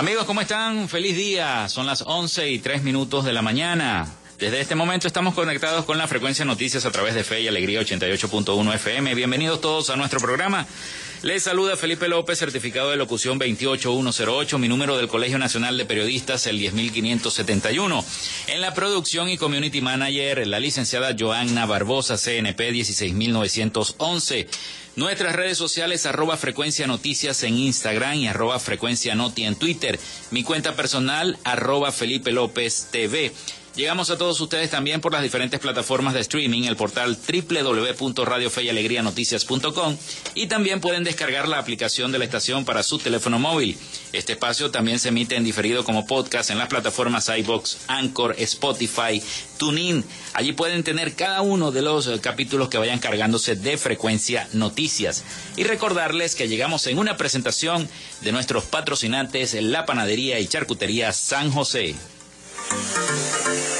Amigos, ¿cómo están? Feliz día. Son las 11 y 3 minutos de la mañana. Desde este momento estamos conectados con la frecuencia noticias a través de Fe y Alegría 88.1 FM. Bienvenidos todos a nuestro programa. Les saluda Felipe López, certificado de locución 28108, mi número del Colegio Nacional de Periodistas, el 10571. En la producción y community manager, la licenciada Joanna Barbosa, CNP 16911. Nuestras redes sociales, arroba frecuencia noticias en Instagram y arroba frecuencia noti en Twitter. Mi cuenta personal, arroba Felipe López TV. Llegamos a todos ustedes también por las diferentes plataformas de streaming, el portal www.radiofeyalegrianoticias.com y también pueden descargar la aplicación de la estación para su teléfono móvil. Este espacio también se emite en diferido como podcast en las plataformas iBox, Anchor, Spotify, TuneIn. Allí pueden tener cada uno de los eh, capítulos que vayan cargándose de frecuencia noticias. Y recordarles que llegamos en una presentación de nuestros patrocinantes, la panadería y charcutería San José. Thank you.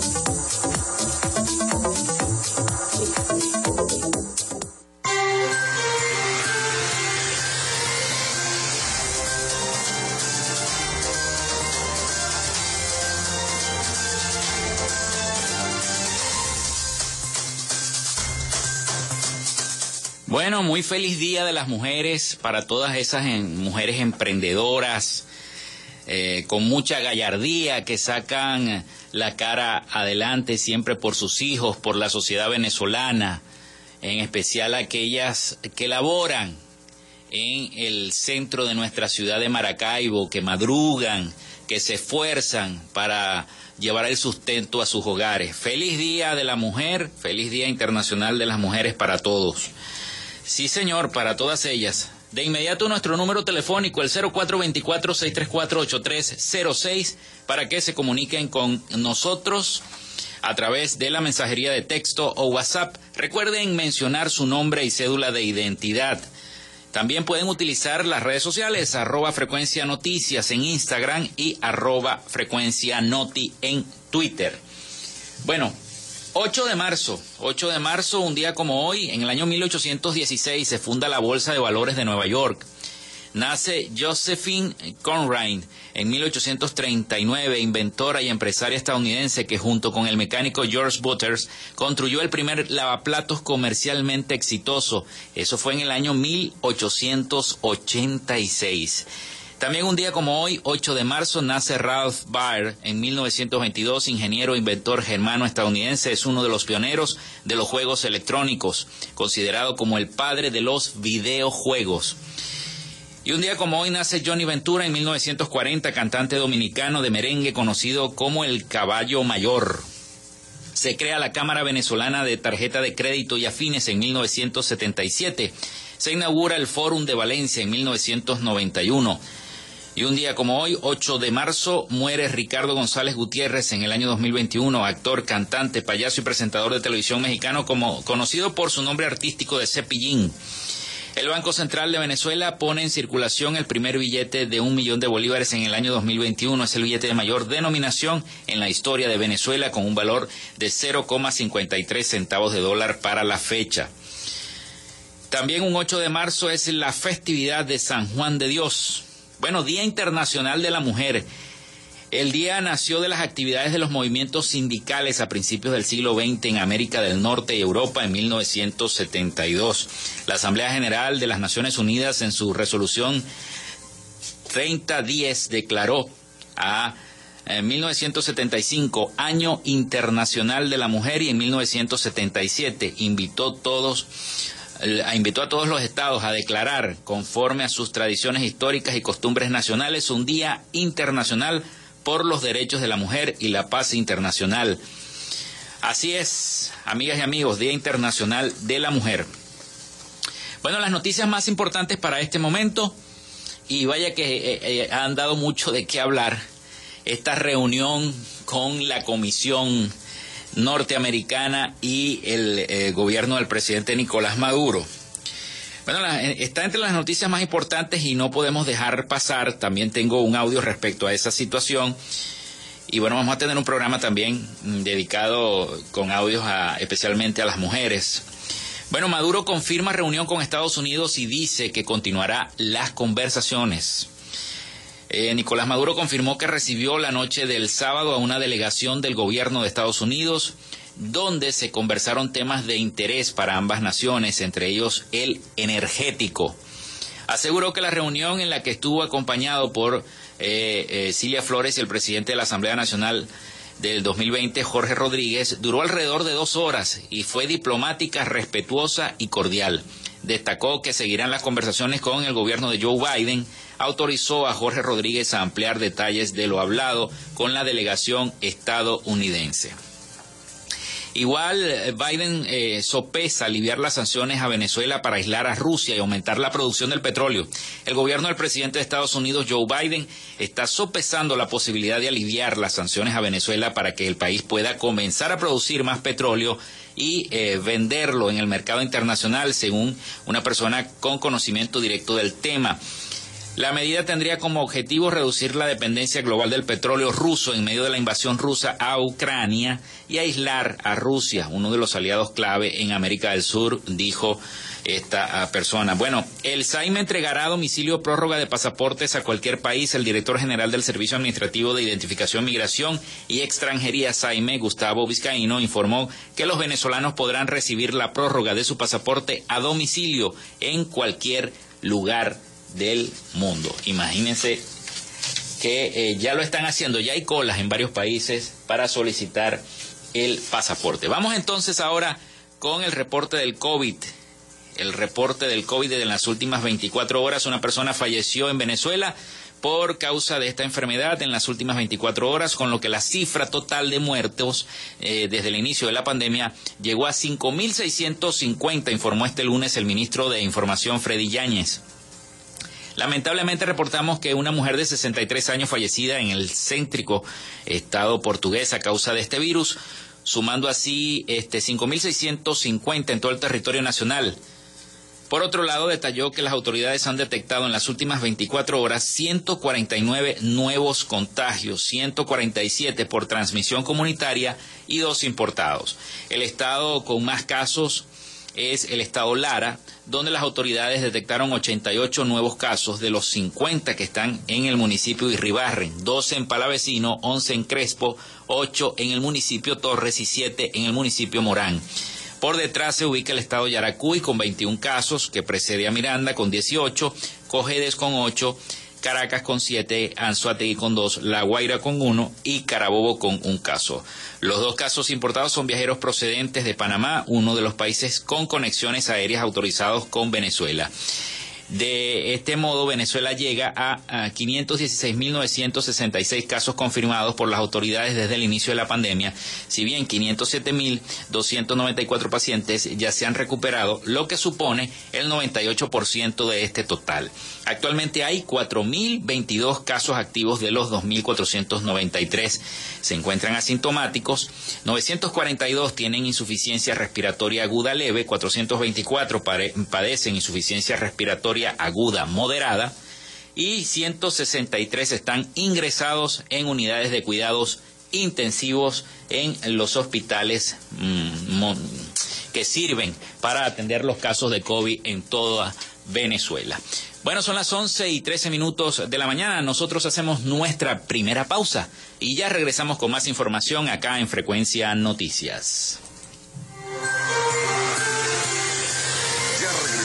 Muy feliz Día de las Mujeres para todas esas mujeres emprendedoras, eh, con mucha gallardía, que sacan la cara adelante siempre por sus hijos, por la sociedad venezolana, en especial aquellas que laboran en el centro de nuestra ciudad de Maracaibo, que madrugan, que se esfuerzan para llevar el sustento a sus hogares. Feliz Día de la Mujer, feliz Día Internacional de las Mujeres para todos. Sí, señor, para todas ellas. De inmediato nuestro número telefónico, el 0424-634-8306, para que se comuniquen con nosotros a través de la mensajería de texto o WhatsApp. Recuerden mencionar su nombre y cédula de identidad. También pueden utilizar las redes sociales, arroba frecuencia noticias en Instagram y arroba frecuencia noti en Twitter. Bueno, 8 de marzo, 8 de marzo, un día como hoy, en el año 1816 se funda la Bolsa de Valores de Nueva York. Nace Josephine Conrad en 1839, inventora y empresaria estadounidense que junto con el mecánico George Butters construyó el primer lavaplatos comercialmente exitoso. Eso fue en el año 1886. También un día como hoy, 8 de marzo, nace Ralph Baer en 1922, ingeniero e inventor germano-estadounidense, es uno de los pioneros de los juegos electrónicos, considerado como el padre de los videojuegos. Y un día como hoy nace Johnny Ventura en 1940, cantante dominicano de merengue conocido como el Caballo Mayor. Se crea la Cámara Venezolana de Tarjeta de Crédito y Afines en 1977. Se inaugura el Fórum de Valencia en 1991. Y un día como hoy, 8 de marzo, muere Ricardo González Gutiérrez en el año 2021, actor, cantante, payaso y presentador de televisión mexicano como conocido por su nombre artístico de Cepillín. El Banco Central de Venezuela pone en circulación el primer billete de un millón de bolívares en el año 2021. Es el billete de mayor denominación en la historia de Venezuela con un valor de 0,53 centavos de dólar para la fecha. También un 8 de marzo es la festividad de San Juan de Dios. Bueno, Día Internacional de la Mujer. El día nació de las actividades de los movimientos sindicales a principios del siglo XX en América del Norte y Europa en 1972. La Asamblea General de las Naciones Unidas en su resolución 3010 declaró a en 1975 Año Internacional de la Mujer y en 1977 invitó todos invitó a todos los estados a declarar, conforme a sus tradiciones históricas y costumbres nacionales, un Día Internacional por los Derechos de la Mujer y la Paz Internacional. Así es, amigas y amigos, Día Internacional de la Mujer. Bueno, las noticias más importantes para este momento, y vaya que eh, eh, han dado mucho de qué hablar, esta reunión con la Comisión norteamericana y el eh, gobierno del presidente Nicolás Maduro. Bueno, eh, está entre las noticias más importantes y no podemos dejar pasar. También tengo un audio respecto a esa situación. Y bueno, vamos a tener un programa también mm, dedicado con audios especialmente a las mujeres. Bueno, Maduro confirma reunión con Estados Unidos y dice que continuará las conversaciones. Eh, Nicolás Maduro confirmó que recibió la noche del sábado a una delegación del gobierno de Estados Unidos donde se conversaron temas de interés para ambas naciones, entre ellos el energético. Aseguró que la reunión en la que estuvo acompañado por eh, eh, Cilia Flores y el presidente de la Asamblea Nacional del 2020, Jorge Rodríguez, duró alrededor de dos horas y fue diplomática, respetuosa y cordial. Destacó que seguirán las conversaciones con el gobierno de Joe Biden autorizó a Jorge Rodríguez a ampliar detalles de lo hablado con la delegación estadounidense. Igual eh, Biden eh, sopesa aliviar las sanciones a Venezuela para aislar a Rusia y aumentar la producción del petróleo. El gobierno del presidente de Estados Unidos, Joe Biden, está sopesando la posibilidad de aliviar las sanciones a Venezuela para que el país pueda comenzar a producir más petróleo y eh, venderlo en el mercado internacional, según una persona con conocimiento directo del tema. La medida tendría como objetivo reducir la dependencia global del petróleo ruso en medio de la invasión rusa a Ucrania y aislar a Rusia, uno de los aliados clave en América del Sur, dijo esta ah, persona. Bueno, el SAIME entregará domicilio prórroga de pasaportes a cualquier país. El director general del Servicio Administrativo de Identificación, Migración y Extranjería, SAIME, Gustavo Vizcaíno, informó que los venezolanos podrán recibir la prórroga de su pasaporte a domicilio en cualquier lugar del mundo. Imagínense que eh, ya lo están haciendo, ya hay colas en varios países para solicitar el pasaporte. Vamos entonces ahora con el reporte del COVID. El reporte del COVID de las últimas 24 horas, una persona falleció en Venezuela por causa de esta enfermedad en las últimas 24 horas, con lo que la cifra total de muertos eh, desde el inicio de la pandemia llegó a 5.650, informó este lunes el ministro de Información Freddy Yáñez. Lamentablemente reportamos que una mujer de 63 años fallecida en el céntrico estado portugués a causa de este virus, sumando así este 5.650 en todo el territorio nacional. Por otro lado, detalló que las autoridades han detectado en las últimas 24 horas 149 nuevos contagios, 147 por transmisión comunitaria y dos importados. El estado con más casos es el estado Lara, donde las autoridades detectaron 88 nuevos casos de los 50 que están en el municipio de Irribarren, 12 en Palavecino, 11 en Crespo, 8 en el municipio Torres y 7 en el municipio Morán. Por detrás se ubica el estado Yaracuy con 21 casos, que precede a Miranda con 18, Cojedes con 8, Caracas con 7, Anzuategui con 2, La Guaira con 1 y Carabobo con un caso. Los dos casos importados son viajeros procedentes de Panamá, uno de los países con conexiones aéreas autorizados con Venezuela. De este modo, Venezuela llega a, 516.966 casos confirmados por las autoridades desde el inicio de la pandemia, si bien 507.294 pacientes ya se han recuperado, lo que supone el 98% de este total. Actualmente hay 4.022 casos activos de los 2.493. Se encuentran asintomáticos, 942 tienen insuficiencia respiratoria aguda leve, 424 padecen insuficiencia respiratoria aguda moderada y 163 están ingresados en unidades de cuidados intensivos en los hospitales mm, que sirven para atender los casos de COVID en toda Venezuela. Bueno, son las 11 y 13 minutos de la mañana. Nosotros hacemos nuestra primera pausa y ya regresamos con más información acá en Frecuencia Noticias.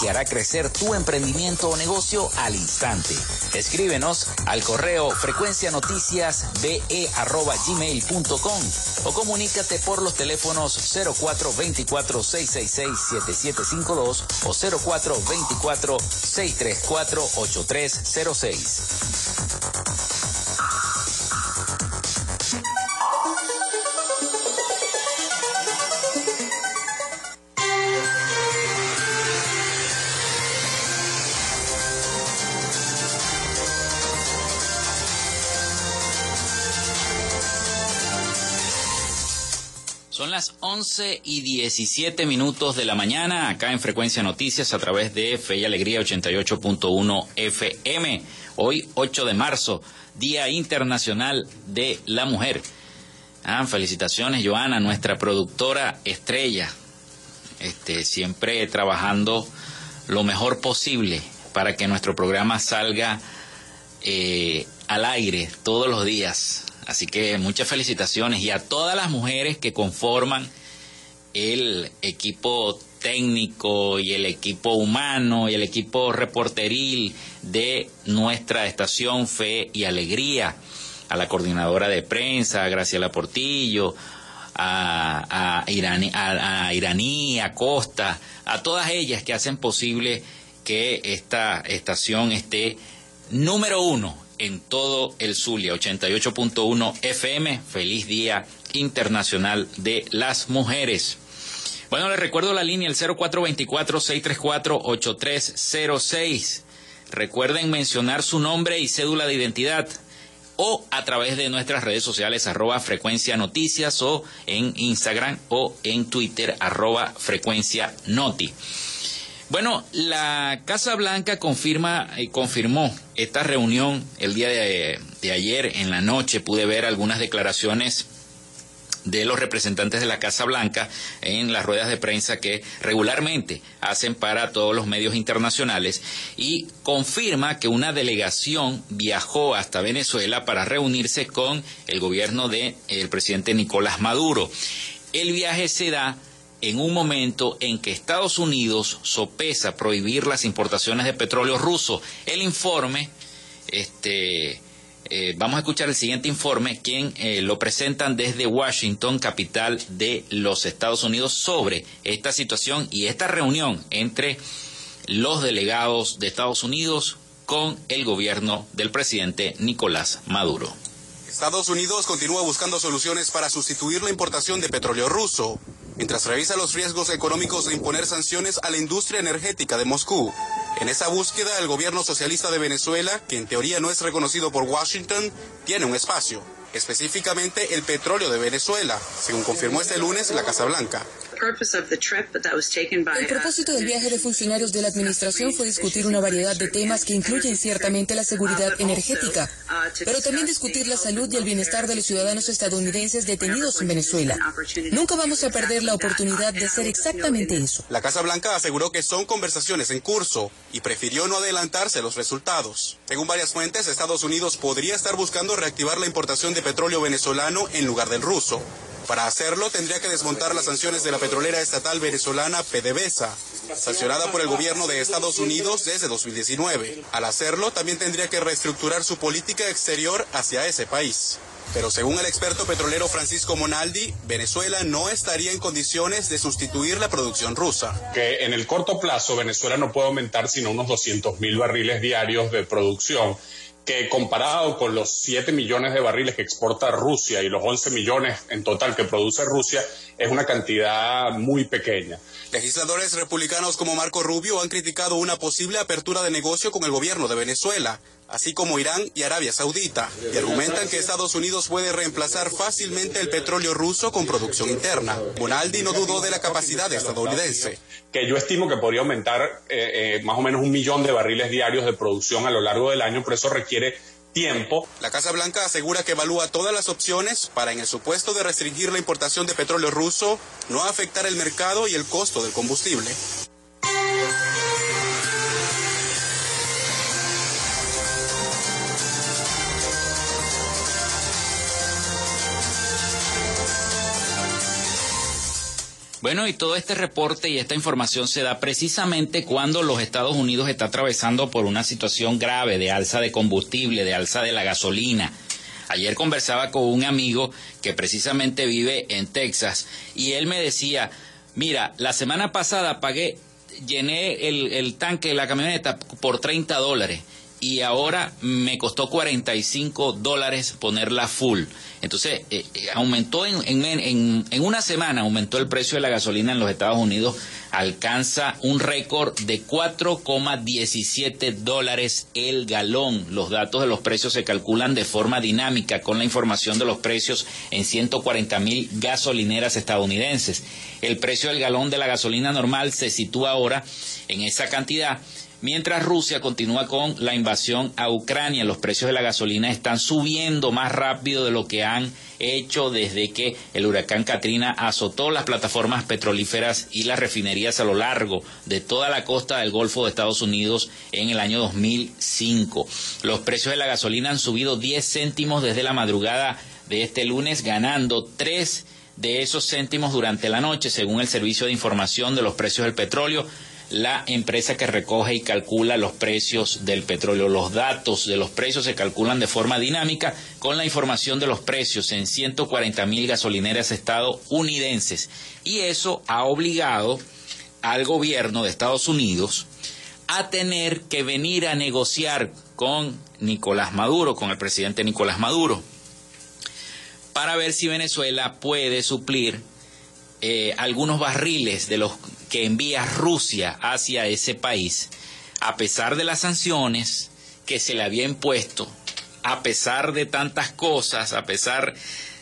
que hará crecer tu emprendimiento o negocio al instante. Escríbenos al correo frecuencianoticiasbe.gmail.com o comunícate por los teléfonos 0424-666-7752 o 0424-634-8306. 11 y 17 minutos de la mañana acá en Frecuencia Noticias a través de Fe y Alegría 88.1 FM. Hoy 8 de marzo, Día Internacional de la Mujer. Ah, felicitaciones Joana, nuestra productora estrella. Este, siempre trabajando lo mejor posible para que nuestro programa salga eh, al aire todos los días Así que muchas felicitaciones y a todas las mujeres que conforman el equipo técnico y el equipo humano y el equipo reporteril de nuestra estación Fe y Alegría, a la coordinadora de prensa, a Graciela Portillo, a, a, Iraní, a, a Iraní, a Costa, a todas ellas que hacen posible que esta estación esté número uno en todo el Zulia, 88.1 FM. Feliz Día Internacional de las Mujeres. Bueno, les recuerdo la línea, el 0424-634-8306. Recuerden mencionar su nombre y cédula de identidad o a través de nuestras redes sociales arroba frecuencia noticias o en Instagram o en Twitter arroba frecuencia noti. Bueno, la Casa Blanca confirma, eh, confirmó esta reunión el día de, ayer en la noche. Pude ver algunas declaraciones de los representantes de la Casa Blanca en las ruedas de prensa que regularmente hacen para todos los medios internacionales y confirma que una delegación viajó hasta Venezuela para reunirse con el gobierno del presidente Nicolás Maduro. El viaje se da en un momento en que Estados Unidos sopesa prohibir las importaciones de petróleo ruso. El informe este eh, vamos a escuchar el siguiente informe, quien eh, lo presentan desde Washington, capital de los Estados Unidos, sobre esta situación y esta reunión entre los delegados de Estados Unidos con el gobierno del presidente Nicolás Maduro. Estados Unidos continúa buscando soluciones para sustituir la importación de petróleo ruso, mientras revisa los riesgos económicos de imponer sanciones a la industria energética de Moscú. En esa búsqueda, el gobierno socialista de Venezuela, que en teoría no es reconocido por Washington, tiene un espacio, específicamente el petróleo de Venezuela, según confirmó este lunes la Casa Blanca. El propósito del viaje de funcionarios de la administración fue discutir una variedad de temas que incluyen ciertamente la seguridad energética, pero también discutir la salud y el bienestar de los ciudadanos estadounidenses detenidos en Venezuela. Nunca vamos a perder la oportunidad de hacer exactamente eso. La Casa Blanca aseguró que son conversaciones en curso y prefirió no adelantarse los resultados. Según varias fuentes, Estados Unidos podría estar buscando reactivar la importación de petróleo venezolano en lugar del ruso. Para hacerlo, tendría que desmontar las sanciones de la petrolera estatal venezolana PDVSA, sancionada por el gobierno de Estados Unidos desde 2019. Al hacerlo, también tendría que reestructurar su política exterior hacia ese país. Pero según el experto petrolero Francisco Monaldi, Venezuela no estaría en condiciones de sustituir la producción rusa. Que en el corto plazo Venezuela no puede aumentar sino unos 200 mil barriles diarios de producción que comparado con los 7 millones de barriles que exporta Rusia y los 11 millones en total que produce Rusia, es una cantidad muy pequeña. Legisladores republicanos como Marco Rubio han criticado una posible apertura de negocio con el gobierno de Venezuela, así como Irán y Arabia Saudita, y argumentan que Estados Unidos puede reemplazar fácilmente el petróleo ruso con producción interna. Bonaldi no dudó de la capacidad estadounidense. Que yo estimo que podría aumentar eh, eh, más o menos un millón de barriles diarios de producción a lo largo del año, pero eso requiere tiempo. La Casa Blanca asegura que evalúa todas las opciones para, en el supuesto de restringir la importación de petróleo ruso, no afectar el mercado y el costo del combustible. Bueno, y todo este reporte y esta información se da precisamente cuando los Estados Unidos está atravesando por una situación grave de alza de combustible, de alza de la gasolina. Ayer conversaba con un amigo que precisamente vive en Texas y él me decía, mira, la semana pasada pagué, llené el, el tanque de la camioneta por 30 dólares y ahora me costó 45 dólares ponerla full. Entonces, eh, eh, aumentó en, en, en, una semana, aumentó el precio de la gasolina en los Estados Unidos, alcanza un récord de 4,17 dólares el galón. Los datos de los precios se calculan de forma dinámica con la información de los precios en 140 mil gasolineras estadounidenses. El precio del galón de la gasolina normal se sitúa ahora en esa cantidad Mientras Rusia continúa con la invasión a Ucrania, los precios de la gasolina están subiendo más rápido de lo que han hecho desde que el huracán Katrina azotó las plataformas petrolíferas y las refinerías a lo largo de toda la costa del Golfo de Estados Unidos en el año 2005. Los precios de la gasolina han subido 10 céntimos desde la madrugada de este lunes, ganando 3 de esos céntimos durante la noche, según el Servicio de Información de los Precios del Petróleo la empresa que recoge y calcula los precios del petróleo. Los datos de los precios se calculan de forma dinámica con la información de los precios en 140 mil gasolineras estadounidenses. Y eso ha obligado al gobierno de Estados Unidos a tener que venir a negociar con Nicolás Maduro, con el presidente Nicolás Maduro, para ver si Venezuela puede suplir eh, algunos barriles de los que envía Rusia hacia ese país, a pesar de las sanciones que se le había impuesto, a pesar de tantas cosas, a pesar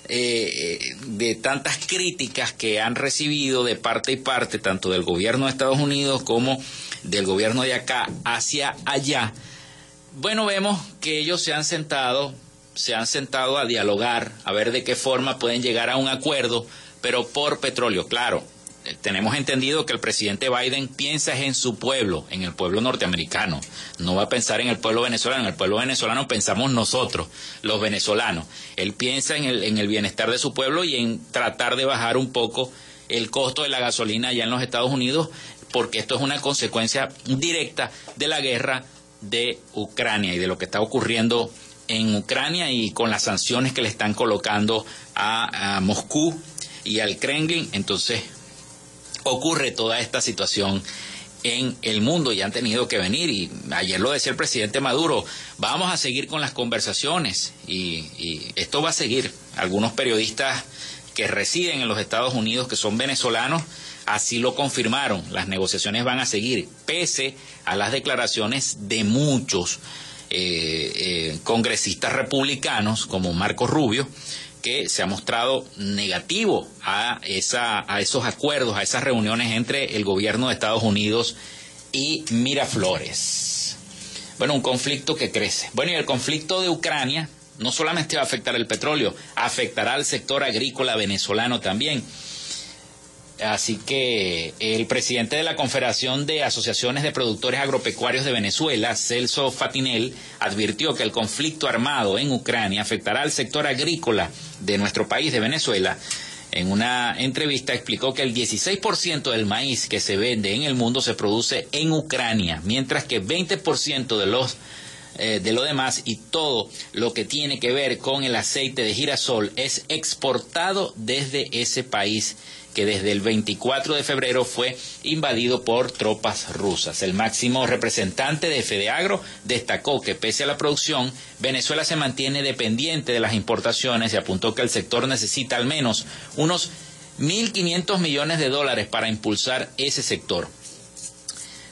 eh, de tantas críticas que han recibido de parte y parte, tanto del gobierno de Estados Unidos como del gobierno de acá hacia allá, bueno, vemos que ellos se han sentado se han sentado a dialogar, a ver de qué forma pueden llegar a un acuerdo, pero por petróleo, claro. Tenemos entendido que el presidente Biden piensa en su pueblo, en el pueblo norteamericano. No va a pensar en el pueblo venezolano. En el pueblo venezolano pensamos nosotros, los venezolanos. Él piensa en el, en el bienestar de su pueblo y en tratar de bajar un poco el costo de la gasolina allá en los Estados Unidos, porque esto es una consecuencia directa de la guerra de Ucrania y de lo que está ocurriendo en Ucrania y con las sanciones que le están colocando a, Moscú y al Kremlin. Entonces ocurre toda esta situación en el mundo y han tenido que venir. Y ayer lo decía el presidente Maduro, vamos a seguir con las conversaciones y, esto va a seguir. Algunos periodistas que residen en los Estados Unidos, que son venezolanos, así lo confirmaron. Las negociaciones van a seguir, pese a las declaraciones de muchos eh, eh, congresistas republicanos como Marco Rubio, que se ha mostrado negativo a, esa, a esos acuerdos, a esas reuniones entre el gobierno de Estados Unidos y Miraflores. Bueno, un conflicto que crece. Bueno, y el conflicto de Ucrania no solamente va a afectar el petróleo, afectará al sector agrícola venezolano también. Así que el presidente de la Confederación de Asociaciones de Productores Agropecuarios de Venezuela, Celso Fatinel, advirtió que el conflicto armado en Ucrania afectará al sector agrícola de nuestro país, de Venezuela. En una entrevista explicó que el 16% del maíz que se vende en el mundo se produce en Ucrania, mientras que 20% de los eh, de lo demás y todo lo que tiene que ver con el aceite de girasol es exportado desde ese país que desde el 24 de febrero fue invadido por tropas rusas. El máximo representante de Fedeagro destacó que pese a la producción, Venezuela se mantiene dependiente de las importaciones y apuntó que el sector necesita al menos unos 1.500 millones de dólares para impulsar ese sector.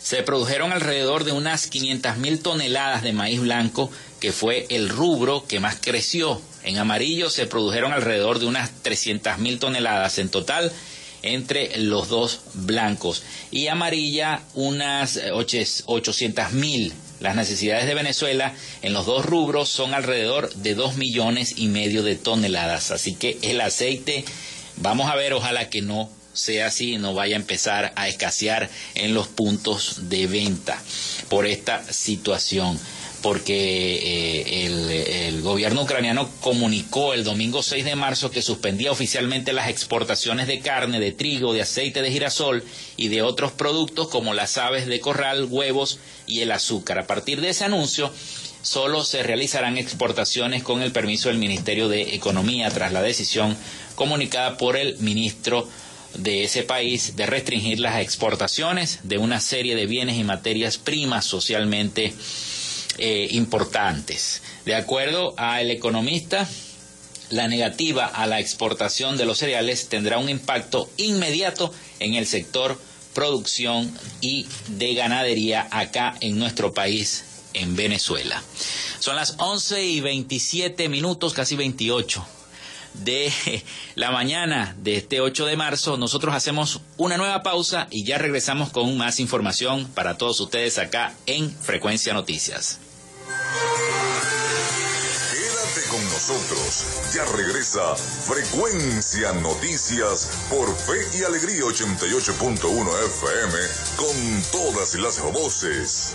Se produjeron alrededor de unas 500.000 toneladas de maíz blanco, que fue el rubro que más creció. En amarillo se produjeron alrededor de unas 300.000 toneladas. En total, entre los dos blancos y amarilla unas 800 mil. Las necesidades de Venezuela en los dos rubros son alrededor de 2 millones y medio de toneladas. Así que el aceite, vamos a ver, ojalá que no sea así, no vaya a empezar a escasear en los puntos de venta por esta situación porque eh, el, gobierno ucraniano comunicó el domingo 6 de marzo que suspendía oficialmente las exportaciones de carne, de trigo, de aceite de girasol y de otros productos como las aves de corral, huevos y el azúcar. A partir de ese anuncio, solo se realizarán exportaciones con el permiso del Ministerio de Economía tras la decisión comunicada por el ministro de ese país de restringir las exportaciones de una serie de bienes y materias primas socialmente eh, importantes. De acuerdo al economista, la negativa a la exportación de los cereales tendrá un impacto inmediato en el sector producción y de ganadería acá en nuestro país, en Venezuela. Son las 11 y 27 minutos, casi 28 de la mañana de este 8 de marzo. Nosotros hacemos una nueva pausa y ya regresamos con más información para todos ustedes acá en Frecuencia Noticias. Quédate con nosotros. Ya regresa Frecuencia Noticias por Fe y Alegría 88.1 FM con todas las voces.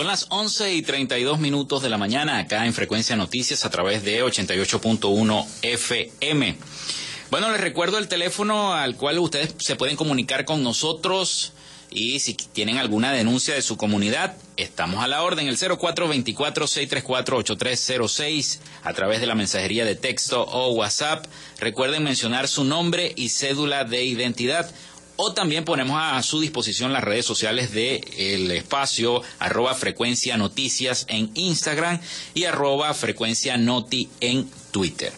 Son las 11 y 32 minutos de la mañana acá en Frecuencia Noticias a través de 88.1 FM. Bueno, les recuerdo el teléfono al cual ustedes se pueden comunicar con nosotros y si tienen alguna denuncia de su comunidad, estamos a la orden, el 0424-634-8306 a través de la mensajería de texto o WhatsApp. Recuerden mencionar su nombre y cédula de identidad o también ponemos a su disposición las redes sociales del el espacio arroba frecuencia noticias en Instagram y arroba frecuencia noti en Twitter.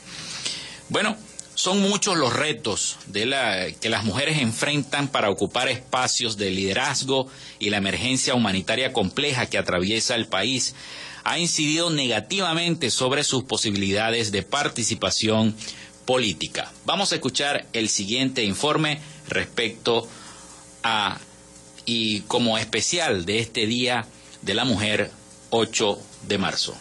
Bueno, son muchos los retos de que las mujeres enfrentan para ocupar espacios de liderazgo y la emergencia humanitaria compleja que atraviesa el país ha incidido negativamente sobre sus posibilidades de participación política. Vamos a escuchar el siguiente informe respecto a y como especial de este Día de la Mujer 8 de marzo.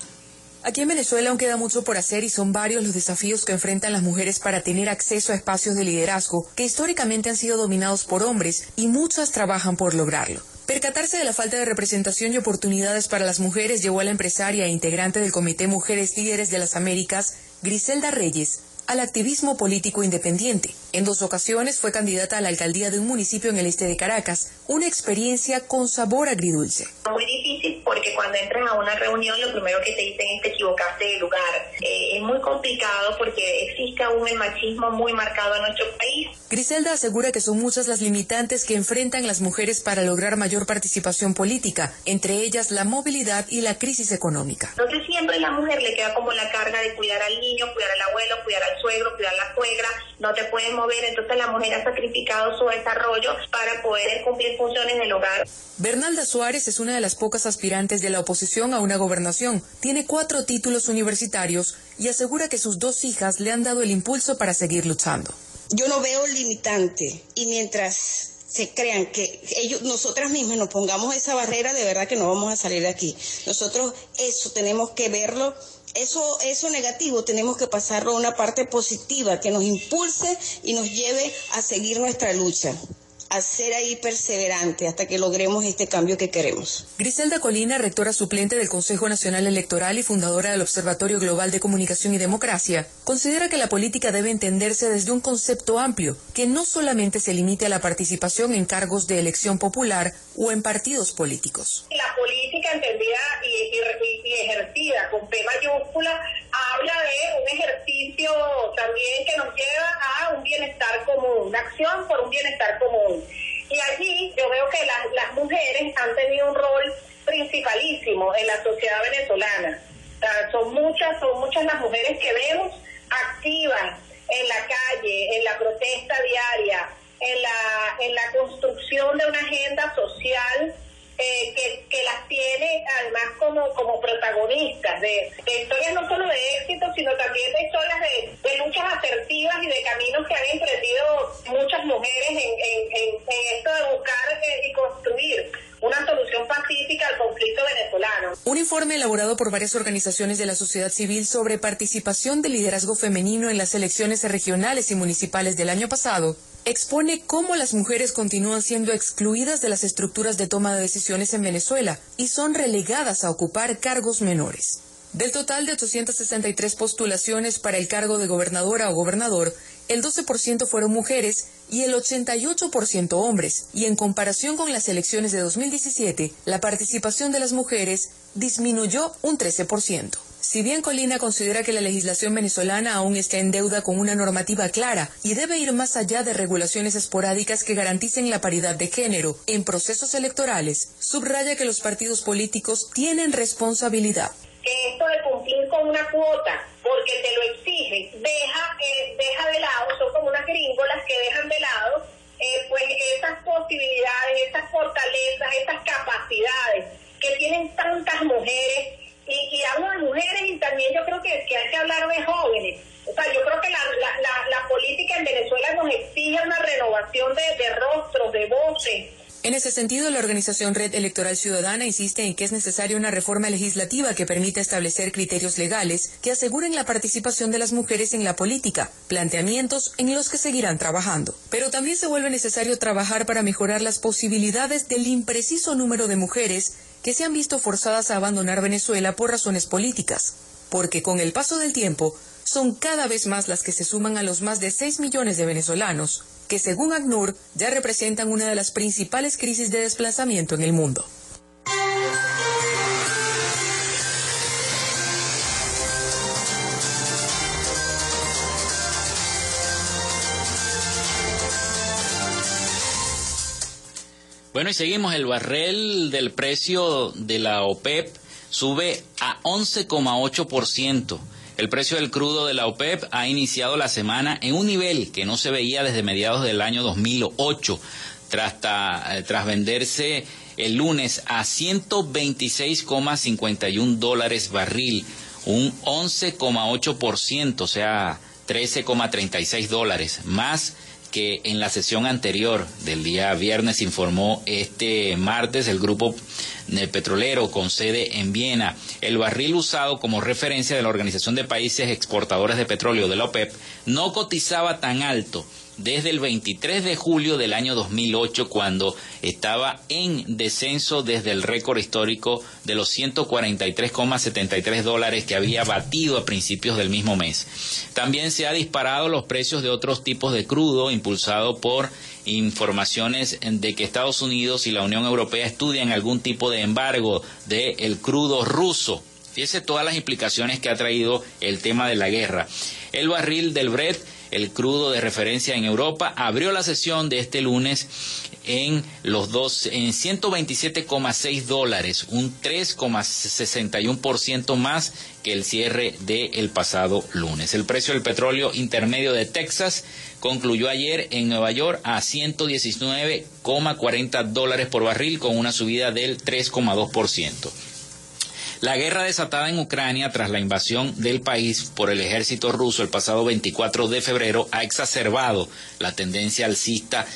Aquí en Venezuela aún queda mucho por hacer y son varios los desafíos que enfrentan las mujeres para tener acceso a espacios de liderazgo que históricamente han sido dominados por hombres y muchas trabajan por lograrlo. Percatarse de la falta de representación y oportunidades para las mujeres llevó a la empresaria e integrante del Comité Mujeres Líderes de las Américas, Griselda Reyes, al activismo político independiente. En dos ocasiones fue candidata a la alcaldía de un municipio en el este de Caracas, una experiencia con sabor agridulce. Muy difícil porque cuando entras a una reunión lo primero que te dicen es que equivocaste de lugar. Eh, es muy complicado porque existe aún el machismo muy marcado en nuestro país. Griselda asegura que son muchas las limitantes que enfrentan las mujeres para lograr mayor participación política, entre ellas la movilidad y la crisis económica. Entonces siempre la mujer le queda como la carga de cuidar al niño, cuidar al abuelo, cuidar al suegro, cuidar a la suegra, no te puedes mover, entonces la mujer ha sacrificado su desarrollo para poder cumplir funciones en el hogar. Bernalda Suárez es una de las pocas aspirantes de la oposición a una gobernación. Tiene cuatro títulos universitarios y asegura que sus dos hijas le han dado el impulso para seguir luchando. Yo no veo limitante y mientras se crean que ellos, nosotras mismas nos pongamos esa barrera, de verdad que no vamos a salir de aquí. Nosotros eso tenemos que verlo eso, eso negativo tenemos que pasarlo a una parte positiva que nos impulse y nos lleve a seguir nuestra lucha a ser ahí perseverante hasta que logremos este cambio que queremos. Griselda Colina, rectora suplente del Consejo Nacional Electoral y fundadora del Observatorio Global de Comunicación y Democracia, considera que la política debe entenderse desde un concepto amplio, que no solamente se limite a la participación en cargos de elección popular o en partidos políticos. La política entendida y, ejercida con P mayúscula habla de un ejercicio también que nos lleva a un bienestar común, una acción por un bienestar común. Y allí yo veo que las mujeres han tenido un rol principalísimo en la sociedad venezolana. son muchas, son muchas las mujeres que vemos activas en la calle, en la protesta diaria, en la, en la construcción de una agenda social eh, que, que, las tiene además como, como protagonistas de, historias no solo de éxito, sino también de historias de, de, luchas asertivas y de caminos que han emprendido muchas mujeres en, en, en, esto de buscar eh, y construir una solución pacífica al conflicto venezolano. Un informe elaborado por varias organizaciones de la sociedad civil sobre participación del liderazgo femenino en las elecciones regionales y municipales del año pasado expone cómo las mujeres continúan siendo excluidas de las estructuras de toma de decisiones en Venezuela y son relegadas a ocupar cargos menores. Del total de 863 postulaciones para el cargo de gobernadora o gobernador, el 12% fueron mujeres y el 88% hombres, y en comparación con las elecciones de 2017, la participación de las mujeres disminuyó un 13%. Si bien Colina considera que la legislación venezolana aún está en deuda con una normativa clara y debe ir más allá de regulaciones esporádicas que garanticen la paridad de género en procesos electorales, subraya que los partidos políticos tienen responsabilidad. Que esto de cumplir con una cuota porque te lo exigen, deja, eh, deja de lado, son como unas gringolas que dejan de lado eh, pues esas posibilidades, esas fortalezas, esas capacidades que tienen tantas mujeres y, y hablo de mujeres y también yo creo que, que hay que hablar de jóvenes. O sea, yo creo que la, la, la, la política en Venezuela nos exige una renovación de, de rostros, de voces, en ese sentido, la organización Red Electoral Ciudadana insiste en que es necesaria una reforma legislativa que permita establecer criterios legales que aseguren la participación de las mujeres en la política, planteamientos en los que seguirán trabajando. Pero también se vuelve necesario trabajar para mejorar las posibilidades del impreciso número de mujeres que se han visto forzadas a abandonar Venezuela por razones políticas, porque con el paso del tiempo son cada vez más las que se suman a los más de 6 millones de venezolanos que según ACNUR ya representan una de las principales crisis de desplazamiento en el mundo. Bueno, y seguimos. El barril del precio de la OPEP sube a 11,8%. El precio del crudo de la OPEP ha iniciado la semana en un nivel que no se veía desde mediados del año 2008, tras, eh, tras venderse el lunes a 126,51 dólares barril, un 11,8%, o sea, 13,36 dólares, más que en la sesión anterior del día viernes informó este martes el grupo eh, petrolero con sede en Viena. El barril usado como referencia de la Organización de Países Exportadores de Petróleo de la OPEP no cotizaba tan alto desde el 23 de julio del año 2008 cuando estaba en descenso desde el récord histórico de los 143,73 dólares que había batido a principios del mismo mes. También se ha disparado los precios de otros tipos de crudo impulsado por informaciones de que Estados Unidos y la Unión Europea estudian algún tipo de embargo del crudo ruso. Fíjese todas las implicaciones que ha traído el tema de la guerra. El barril del Brent el crudo de referencia en Europa, abrió la sesión de este lunes en los dos, en 127,6 dólares, un 3,61% más que el cierre del pasado lunes. El precio del petróleo intermedio de Texas concluyó ayer en Nueva York a 119,40 dólares por barril con una subida del 3,2%. La guerra desatada en Ucrania tras la invasión del país por el ejército ruso el pasado 24 de febrero ha exacerbado la tendencia alcista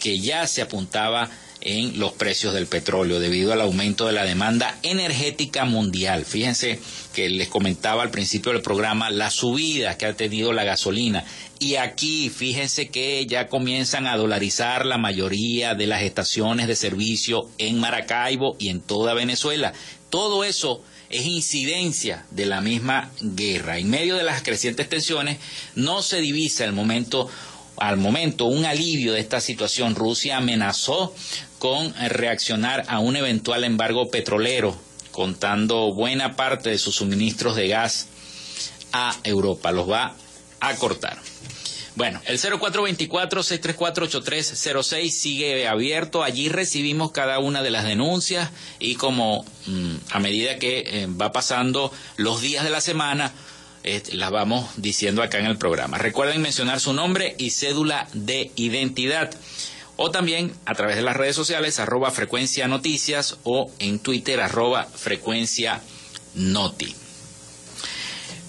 que ya se apuntaba en los precios del petróleo debido al aumento de la demanda energética mundial. Fíjense que les comentaba al principio del programa la subida que ha tenido la gasolina. Y aquí fíjense que ya comienzan a dolarizar la mayoría de las estaciones de servicio en Maracaibo y en toda Venezuela. Todo eso es incidencia de la misma guerra. En medio de las crecientes tensiones no se divisa momento al momento un alivio de esta situación. Rusia amenazó con reaccionar a un eventual embargo petrolero, contando buena parte de sus suministros de gas a Europa. Los va a cortar. Bueno, el 0424-634-8306 sigue abierto. Allí recibimos cada una de las denuncias y como mm, a medida que eh, va pasando los días de la semana, eh, las vamos diciendo acá en el programa. Recuerden mencionar su nombre y cédula de identidad. O también a través de las redes sociales, arroba frecuencia noticias o en Twitter, arroba frecuencia noti.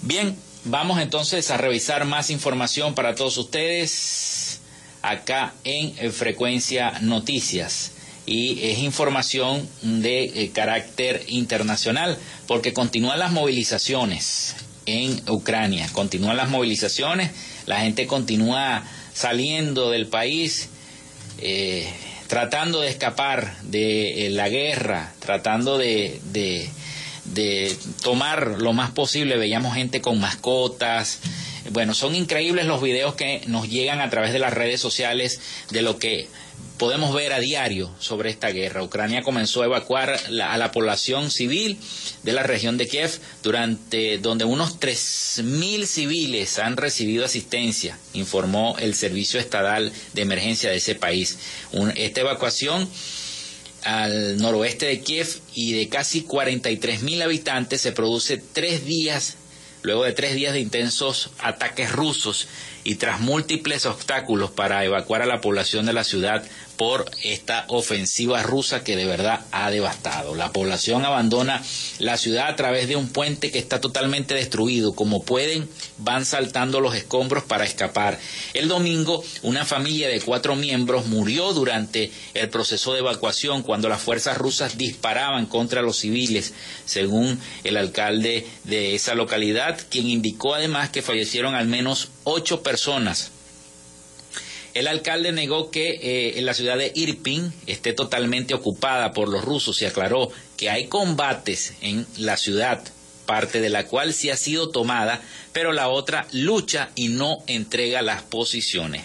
Bien, Vamos entonces a revisar más información para todos ustedes acá en eh, Frecuencia Noticias. Y es información de eh, carácter internacional porque continúan las movilizaciones en Ucrania, continúan las movilizaciones, la gente continúa saliendo del país, eh, tratando de escapar de la guerra, tratando de de tomar lo más posible. Veíamos gente con mascotas. Bueno, son increíbles los videos que nos llegan a través de las redes sociales de lo que podemos ver a diario sobre esta guerra. Ucrania comenzó a evacuar a la población civil de la región de Kiev, durante donde unos 3.000 civiles han recibido asistencia, informó el Servicio Estatal de Emergencia de ese país. esta evacuación al noroeste de Kiev y de casi 43 mil habitantes se produce tres días, luego de tres días de intensos ataques rusos y tras múltiples obstáculos para evacuar a la población de la ciudad por esta ofensiva rusa que de verdad ha devastado. La población abandona la ciudad a través de un puente que está totalmente destruido. Como pueden, van saltando los escombros para escapar. El domingo, una familia de cuatro miembros murió durante el proceso de evacuación cuando las fuerzas rusas disparaban contra los civiles, según el alcalde de esa localidad, quien indicó además que fallecieron al menos ocho personas el alcalde negó que eh, en la ciudad de Irpin esté totalmente ocupada por los rusos y aclaró que hay combates en la ciudad, parte de la cual sí ha sido tomada, pero la otra lucha y no entrega las posiciones.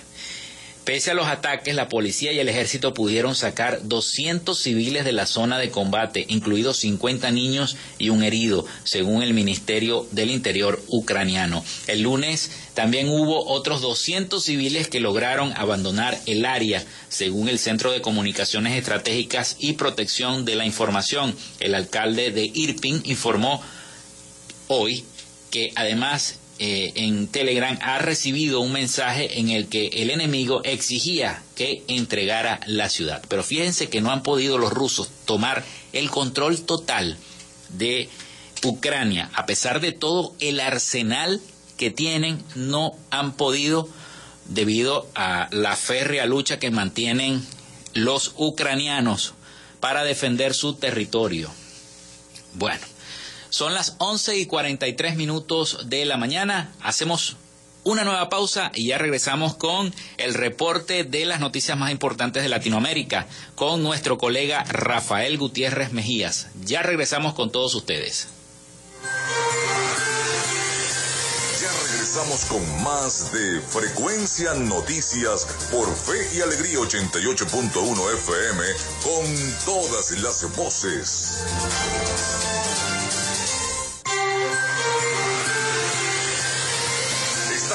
Pese a los ataques, la policía y el ejército pudieron sacar 200 civiles de la zona de combate, incluidos 50 niños y un herido, según el Ministerio del Interior ucraniano. El lunes también hubo otros 200 civiles que lograron abandonar el área, según el Centro de Comunicaciones Estratégicas y Protección de la Información. El alcalde de Irpin informó hoy que además eh, en Telegram ha recibido un mensaje en el que el enemigo exigía que entregara la ciudad. Pero fíjense que no han podido los rusos tomar el control total de Ucrania. A pesar de todo el arsenal que tienen, no han podido debido a la férrea lucha que mantienen los ucranianos para defender su territorio. Bueno, son las 11 y 43 minutos de la mañana. Hacemos una nueva pausa y ya regresamos con el reporte de las noticias más importantes de Latinoamérica con nuestro colega Rafael Gutiérrez Mejías. Ya regresamos con todos ustedes. Ya regresamos con más de Frecuencia Noticias por Fe y Alegría 88.1 FM con todas las voces.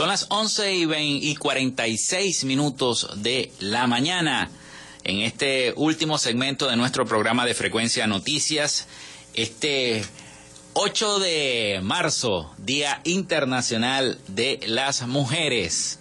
Son las 11 y, 20 y 46 minutos de la mañana. En este último segmento de nuestro programa de Frecuencia Noticias, este 8 de marzo, Día Internacional de las Mujeres.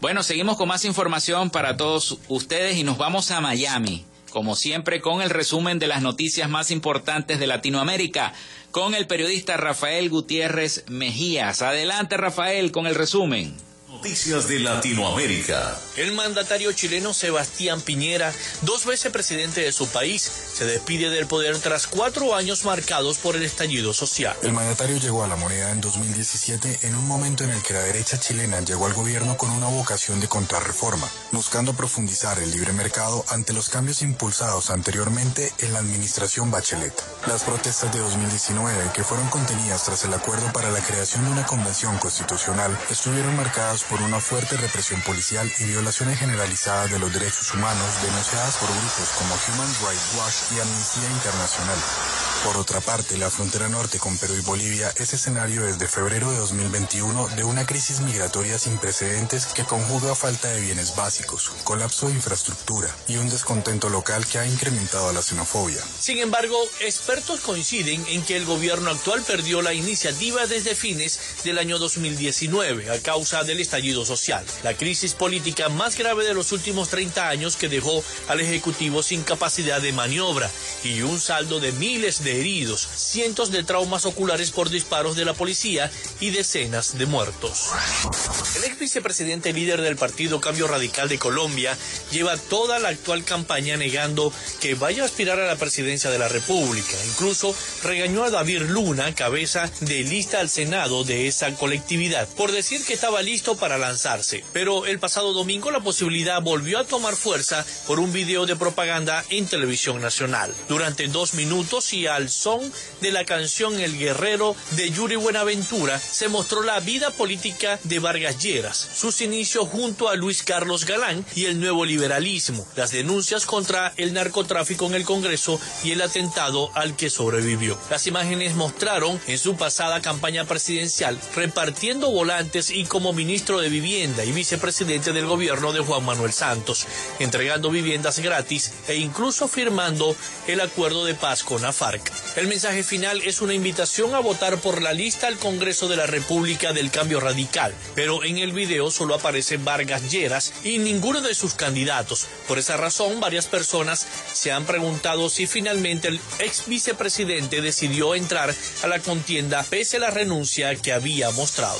Bueno, seguimos con más información para todos ustedes y nos vamos a Miami, como siempre con el resumen de las noticias más importantes de Latinoamérica con el periodista Rafael Gutiérrez Mejías. Adelante Rafael con el resumen. Noticias de Latinoamérica. El mandatario chileno Sebastián Piñera, dos veces presidente de su país, se despide del poder tras cuatro años marcados por el estallido social. El mandatario llegó a la moneda en 2017 en un momento en el que la derecha chilena llegó al gobierno con una vocación de contrarreforma, buscando profundizar el libre mercado ante los cambios impulsados anteriormente en la administración Bachelet. Las protestas de 2019, que fueron contenidas tras el acuerdo para la creación de una convención constitucional, estuvieron marcadas por una fuerte represión policial y violaciones generalizadas de los derechos humanos denunciadas por grupos como Human Rights Watch y Amnistía Internacional. Por otra parte, la frontera norte con Perú y Bolivia es escenario desde febrero de 2021 de una crisis migratoria sin precedentes que conjuga falta de bienes básicos, colapso de infraestructura y un descontento local que ha incrementado la xenofobia. Sin embargo, expertos coinciden en que el gobierno actual perdió la iniciativa desde fines del año 2019 a causa del estallido social, la crisis política más grave de los últimos 30 años que dejó al Ejecutivo sin capacidad de maniobra y un saldo de miles de heridos, cientos de traumas oculares por disparos de la policía y decenas de muertos. El ex vicepresidente líder del partido Cambio Radical de Colombia lleva toda la actual campaña negando que vaya a aspirar a la presidencia de la República. Incluso regañó a David Luna, cabeza de lista al Senado de esa colectividad, por decir que estaba listo para lanzarse. Pero el pasado domingo la posibilidad volvió a tomar fuerza por un video de propaganda en televisión nacional. Durante dos minutos y al al son de la canción El Guerrero de Yuri Buenaventura, se mostró la vida política de Vargas Lleras, sus inicios junto a Luis Carlos Galán y el nuevo liberalismo, las denuncias contra el narcotráfico en el Congreso y el atentado al que sobrevivió. Las imágenes mostraron en su pasada campaña presidencial repartiendo volantes y como ministro de Vivienda y vicepresidente del gobierno de Juan Manuel Santos, entregando viviendas gratis e incluso firmando el acuerdo de paz con la FARC. El mensaje final es una invitación a votar por la lista al Congreso de la República del Cambio Radical, pero en el video solo aparecen Vargas Lleras y ninguno de sus candidatos. Por esa razón, varias personas se han preguntado si finalmente el ex vicepresidente decidió entrar a la contienda pese a la renuncia que había mostrado.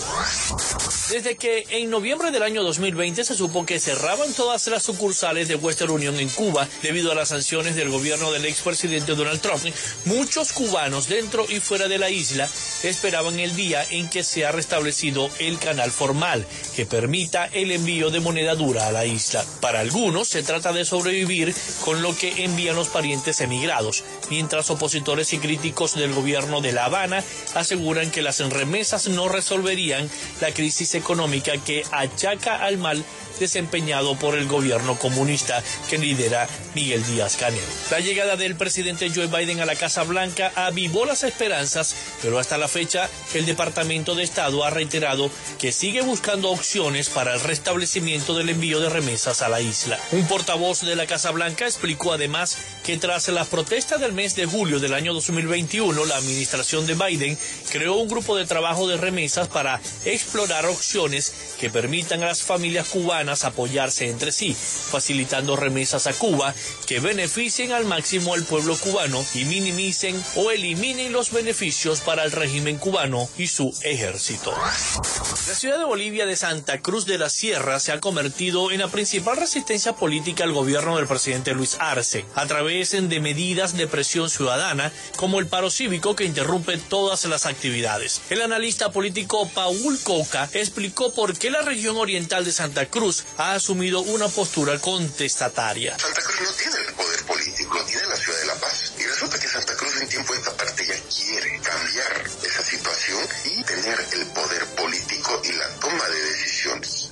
Desde que en noviembre del año 2020 se supo que cerraban todas las sucursales de Western Union en Cuba debido a las sanciones del gobierno del expresidente Donald Trump, muchos cubanos dentro y fuera de la isla esperaban el día en que se ha restablecido el canal formal que permita el envío de moneda dura a la isla. Para algunos se trata de sobrevivir con lo que envían los parientes emigrados, mientras opositores y críticos del gobierno de La Habana aseguran que las remesas no resolverían la crisis económica que achaca al mal desempeñado por el gobierno comunista que lidera Miguel Díaz Canel. La llegada del presidente Joe Biden a la Casa Blanca avivó las esperanzas, pero hasta la fecha el Departamento de Estado ha reiterado que sigue buscando opciones para el restablecimiento del envío de remesas a la isla. Un portavoz de la Casa Blanca explicó además que tras las protestas del mes de julio del año 2021, la administración de Biden creó un grupo de trabajo de remesas para explorar opciones que permitan a las familias cubanas apoyarse entre sí, facilitando remesas a Cuba que beneficien al máximo al pueblo cubano y minimicen o eliminen los beneficios para el régimen cubano y su ejército. La ciudad de Bolivia de Santa Cruz de la Sierra se ha convertido en la principal resistencia política al gobierno del presidente Luis Arce, a través de medidas de presión ciudadana, como el paro cívico que interrumpe todas las actividades. El analista político Paul Coca explicó por qué la región oriental de Santa Cruz ha asumido una postura contestataria. Santa Cruz no tiene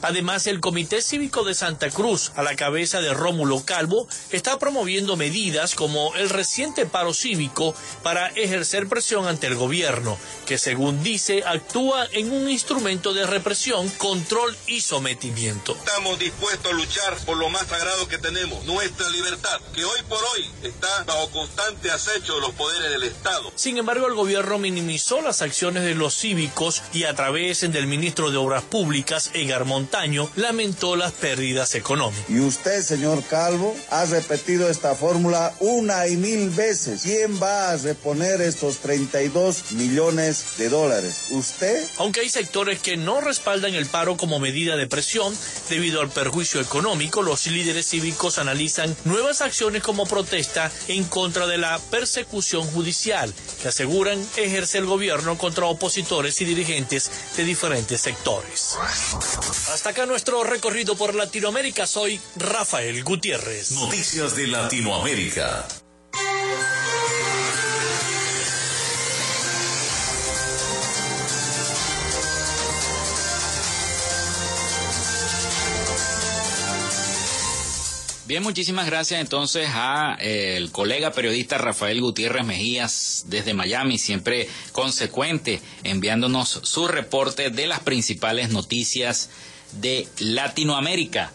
Además, el Comité Cívico de Santa Cruz, a la cabeza de Rómulo Calvo, está promoviendo medidas como el reciente paro cívico para ejercer presión ante el gobierno, que según dice actúa en un instrumento de represión, control y sometimiento. Estamos dispuestos a luchar por lo más sagrado que tenemos, nuestra libertad, que hoy por hoy está bajo constante acecho de los poderes del Estado. Sin embargo, el gobierno minimizó las acciones de los cívicos y a través del ministro de Obras Públicas, Edgar Montaño, lamentó las pérdidas económicas. Y usted, señor Calvo, ha repetido esta fórmula una y mil veces. ¿Quién va a reponer estos 32 millones de dólares? ¿Usted? Aunque hay sectores que no respaldan el paro como medida de presión debido al perjuicio económico, los líderes cívicos analizan nuevas acciones como protesta en contra de la persecución judicial que aseguran ejerce el gobierno contra opositores y dirigentes de diferentes sectores. Hasta acá nuestro recorrido por Latinoamérica. Soy Rafael Gutiérrez. Noticias de Latinoamérica. Bien, muchísimas gracias entonces a eh, el colega periodista Rafael Gutiérrez Mejías desde Miami, siempre consecuente, enviándonos su reporte de las principales noticias de Latinoamérica.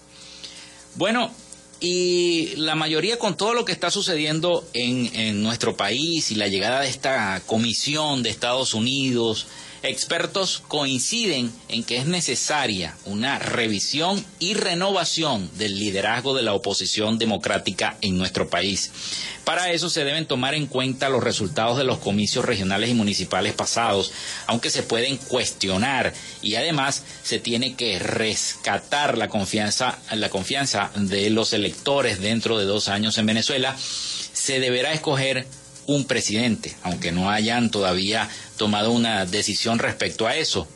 Bueno, y la mayoría con todo lo que está sucediendo en, en nuestro país y la llegada de esta comisión de Estados Unidos, Expertos coinciden en que es necesaria una revisión y renovación del liderazgo de la oposición democrática en nuestro país. Para eso se deben tomar en cuenta los resultados de los comicios regionales y municipales pasados, aunque se pueden cuestionar y además se tiene que rescatar la confianza, la confianza de los electores dentro de dos años en Venezuela. Se deberá escoger un presidente, aunque no hayan todavía tomado una decisión respecto a eso.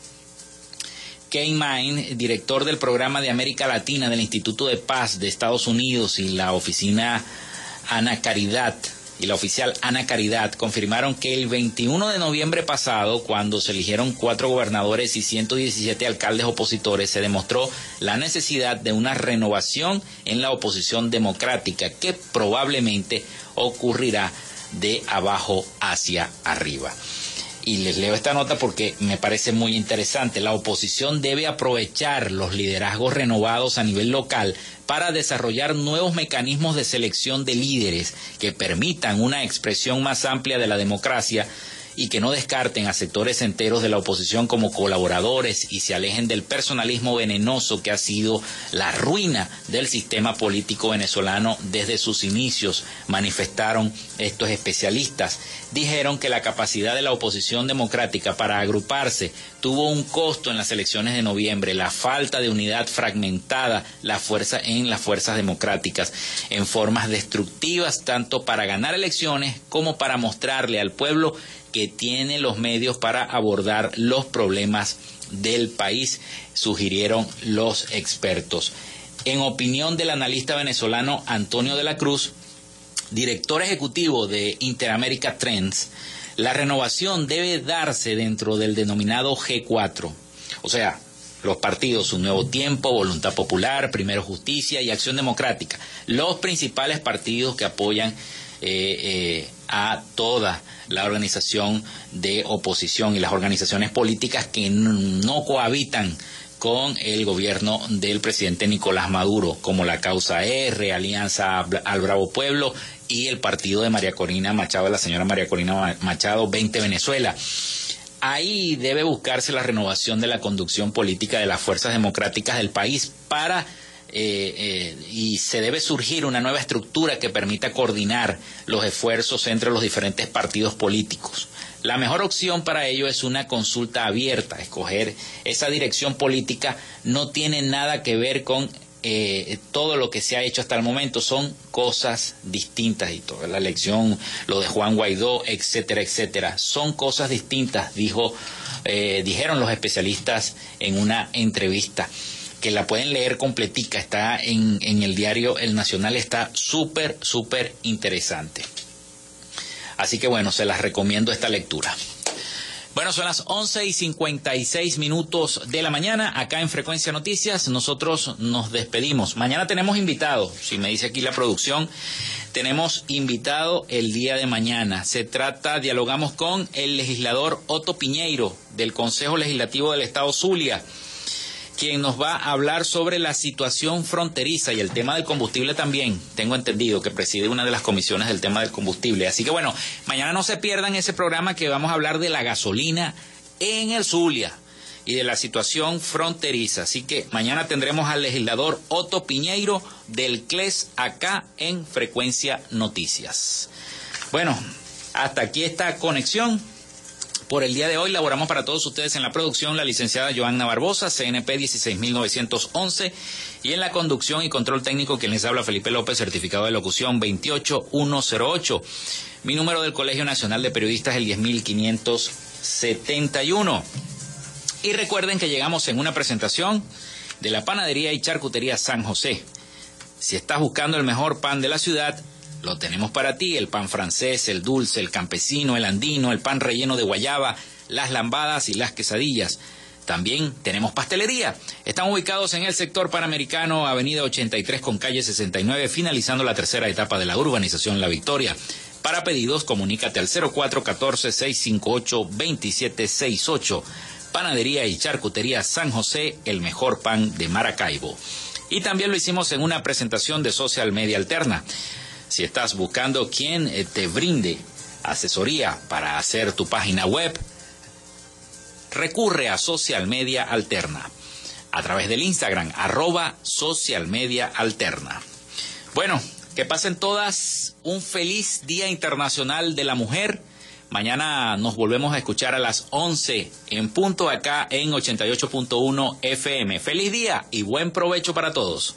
Kane Mine, director del programa de América Latina del Instituto de Paz de Estados Unidos y la oficina Ana Caridad y la oficial Ana Caridad confirmaron que el 21 de noviembre pasado, cuando se eligieron cuatro gobernadores y 117 alcaldes opositores, se demostró la necesidad de una renovación en la oposición democrática que probablemente ocurrirá de abajo hacia arriba. Y les leo esta nota porque me parece muy interesante. La oposición debe aprovechar los liderazgos renovados a nivel local para desarrollar nuevos mecanismos de selección de líderes que permitan una expresión más amplia de la democracia y que no descarten a sectores enteros de la oposición como colaboradores y se alejen del personalismo venenoso que ha sido la ruina del sistema político venezolano desde sus inicios, manifestaron estos especialistas. Dijeron que la capacidad de la oposición democrática para agruparse tuvo un costo en las elecciones de noviembre, la falta de unidad fragmentada la fuerza en las fuerzas democráticas en formas destructivas tanto para ganar elecciones como para mostrarle al pueblo que tiene los medios para abordar los problemas del país, sugirieron los expertos. En opinión del analista venezolano Antonio de la Cruz, director ejecutivo de Interamérica Trends, la renovación debe darse dentro del denominado G4, o sea, los partidos Un Nuevo Tiempo, Voluntad Popular, Primero Justicia y Acción Democrática, los principales partidos que apoyan eh, eh, a toda la organización de oposición y las organizaciones políticas que no cohabitan con el gobierno del presidente Nicolás Maduro, como la Causa R, Alianza al Bravo Pueblo y el partido de María Corina Machado, la señora María Corina Machado, 20 Venezuela. Ahí debe buscarse la renovación de la conducción política de las fuerzas democráticas del país para eh, eh, y se debe surgir una nueva estructura que permita coordinar los esfuerzos entre los diferentes partidos políticos. La mejor opción para ello es una consulta abierta. Escoger esa dirección política no tiene nada que ver con eh, todo lo que se ha hecho hasta el momento. Son cosas distintas y toda la elección, lo de Juan Guaidó, etcétera, etcétera. Son cosas distintas, dijo, dijeron los especialistas en una entrevista que la pueden leer completica, está en, en el diario El Nacional, está súper, súper interesante. Así que bueno, se las recomiendo esta lectura. Bueno, son las 11 y 56 minutos de la mañana acá en Frecuencia Noticias. Nosotros nos despedimos. Mañana tenemos invitado, si me dice aquí la producción, tenemos invitado el día de mañana. Se trata, dialogamos con el legislador Otto Piñeiro del Consejo Legislativo del Estado Zulia quien nos va a hablar sobre la situación fronteriza y el tema del combustible también. Tengo entendido que preside una de las comisiones del tema del combustible. Así que bueno, mañana no se pierdan ese programa que vamos a hablar de la gasolina en el Zulia y de la situación fronteriza. Así que mañana tendremos al legislador Otto Piñeiro del CLES acá en Frecuencia Noticias. Bueno, hasta aquí esta conexión. Por el día de hoy laboramos para todos ustedes en la producción la licenciada Joanna Barbosa, CNP 16911, y en la conducción y control técnico quien les habla Felipe López, certificado de locución 28108. Mi número del Colegio Nacional de Periodistas es el 10571. Y recuerden que llegamos en una presentación de la panadería y charcutería San José. Si estás buscando el mejor pan de la ciudad, lo tenemos para ti, el pan francés, el dulce, el campesino, el andino, el pan relleno de guayaba, las lambadas y las quesadillas. También tenemos pastelería. Están ubicados en el sector panamericano, avenida 83 con calle 69, finalizando la tercera etapa de la urbanización La Victoria. Para pedidos, comunícate al 0414-658-2768. Panadería y Charcutería San José, el mejor pan de Maracaibo. Y también lo hicimos en una presentación de Social Media Alterna. Si estás buscando quien eh, te brinde asesoría para hacer tu página web, recurre a Social Media Alterna a través del Instagram, arroba Social Media Alterna. Bueno, que pasen todas un feliz Día Internacional de la Mujer. Mañana nos volvemos a escuchar a las 11 en punto acá en 88.1 FM. Feliz día y buen provecho para todos.